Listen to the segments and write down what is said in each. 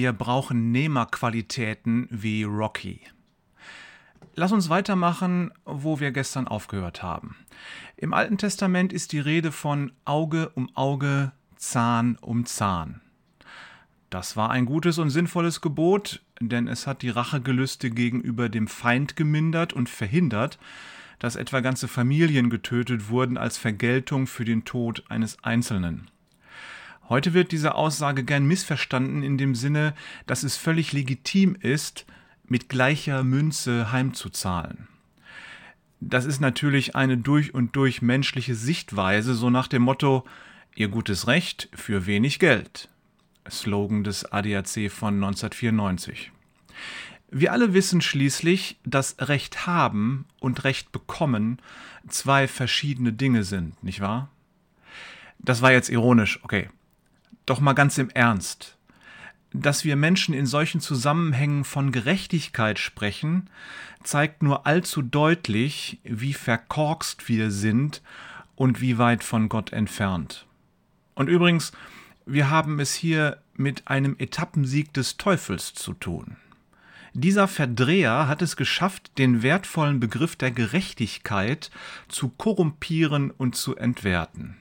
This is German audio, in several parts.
Wir brauchen Nehmerqualitäten wie Rocky. Lass uns weitermachen, wo wir gestern aufgehört haben. Im Alten Testament ist die Rede von Auge um Auge, Zahn um Zahn. Das war ein gutes und sinnvolles Gebot, denn es hat die Rachegelüste gegenüber dem Feind gemindert und verhindert, dass etwa ganze Familien getötet wurden als Vergeltung für den Tod eines Einzelnen. Heute wird diese Aussage gern missverstanden in dem Sinne, dass es völlig legitim ist, mit gleicher Münze heimzuzahlen. Das ist natürlich eine durch und durch menschliche Sichtweise, so nach dem Motto Ihr gutes Recht für wenig Geld. Slogan des ADAC von 1994. Wir alle wissen schließlich, dass Recht haben und Recht bekommen zwei verschiedene Dinge sind, nicht wahr? Das war jetzt ironisch, okay. Doch mal ganz im Ernst. Dass wir Menschen in solchen Zusammenhängen von Gerechtigkeit sprechen, zeigt nur allzu deutlich, wie verkorkst wir sind und wie weit von Gott entfernt. Und übrigens, wir haben es hier mit einem Etappensieg des Teufels zu tun. Dieser Verdreher hat es geschafft, den wertvollen Begriff der Gerechtigkeit zu korrumpieren und zu entwerten.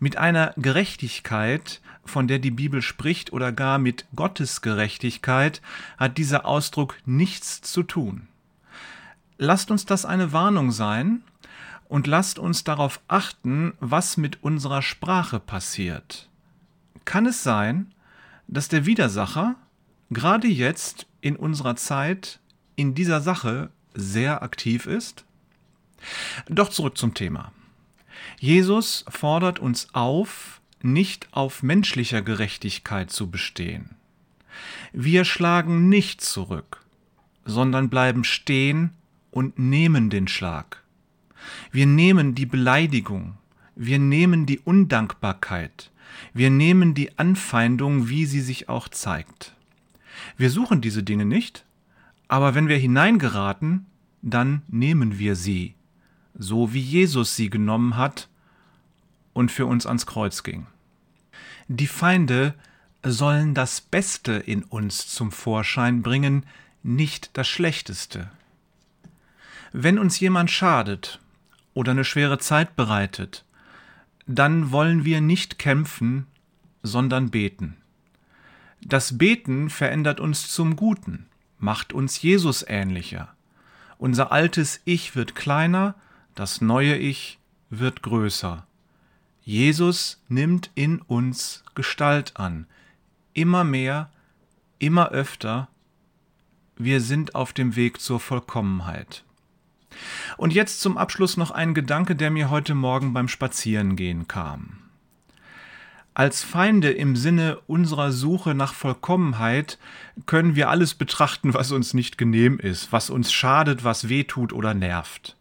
Mit einer Gerechtigkeit, von der die Bibel spricht, oder gar mit Gottes Gerechtigkeit, hat dieser Ausdruck nichts zu tun. Lasst uns das eine Warnung sein und lasst uns darauf achten, was mit unserer Sprache passiert. Kann es sein, dass der Widersacher gerade jetzt in unserer Zeit in dieser Sache sehr aktiv ist? Doch zurück zum Thema. Jesus fordert uns auf, nicht auf menschlicher Gerechtigkeit zu bestehen. Wir schlagen nicht zurück, sondern bleiben stehen und nehmen den Schlag. Wir nehmen die Beleidigung, wir nehmen die Undankbarkeit, wir nehmen die Anfeindung, wie sie sich auch zeigt. Wir suchen diese Dinge nicht, aber wenn wir hineingeraten, dann nehmen wir sie, so wie Jesus sie genommen hat und für uns ans Kreuz ging. Die Feinde sollen das Beste in uns zum Vorschein bringen, nicht das Schlechteste. Wenn uns jemand schadet oder eine schwere Zeit bereitet, dann wollen wir nicht kämpfen, sondern beten. Das Beten verändert uns zum Guten, macht uns Jesus ähnlicher. Unser altes Ich wird kleiner, das neue Ich wird größer. Jesus nimmt in uns Gestalt an, immer mehr, immer öfter. Wir sind auf dem Weg zur Vollkommenheit. Und jetzt zum Abschluss noch ein Gedanke, der mir heute Morgen beim Spazierengehen kam. Als Feinde im Sinne unserer Suche nach Vollkommenheit können wir alles betrachten, was uns nicht genehm ist, was uns schadet, was weh tut oder nervt.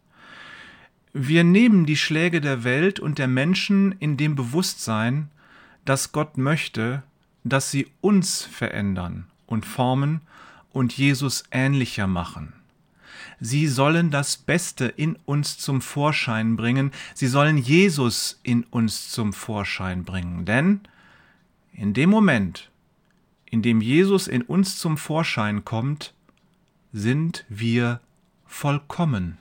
Wir nehmen die Schläge der Welt und der Menschen in dem Bewusstsein, dass Gott möchte, dass sie uns verändern und formen und Jesus ähnlicher machen. Sie sollen das Beste in uns zum Vorschein bringen. Sie sollen Jesus in uns zum Vorschein bringen. Denn in dem Moment, in dem Jesus in uns zum Vorschein kommt, sind wir vollkommen.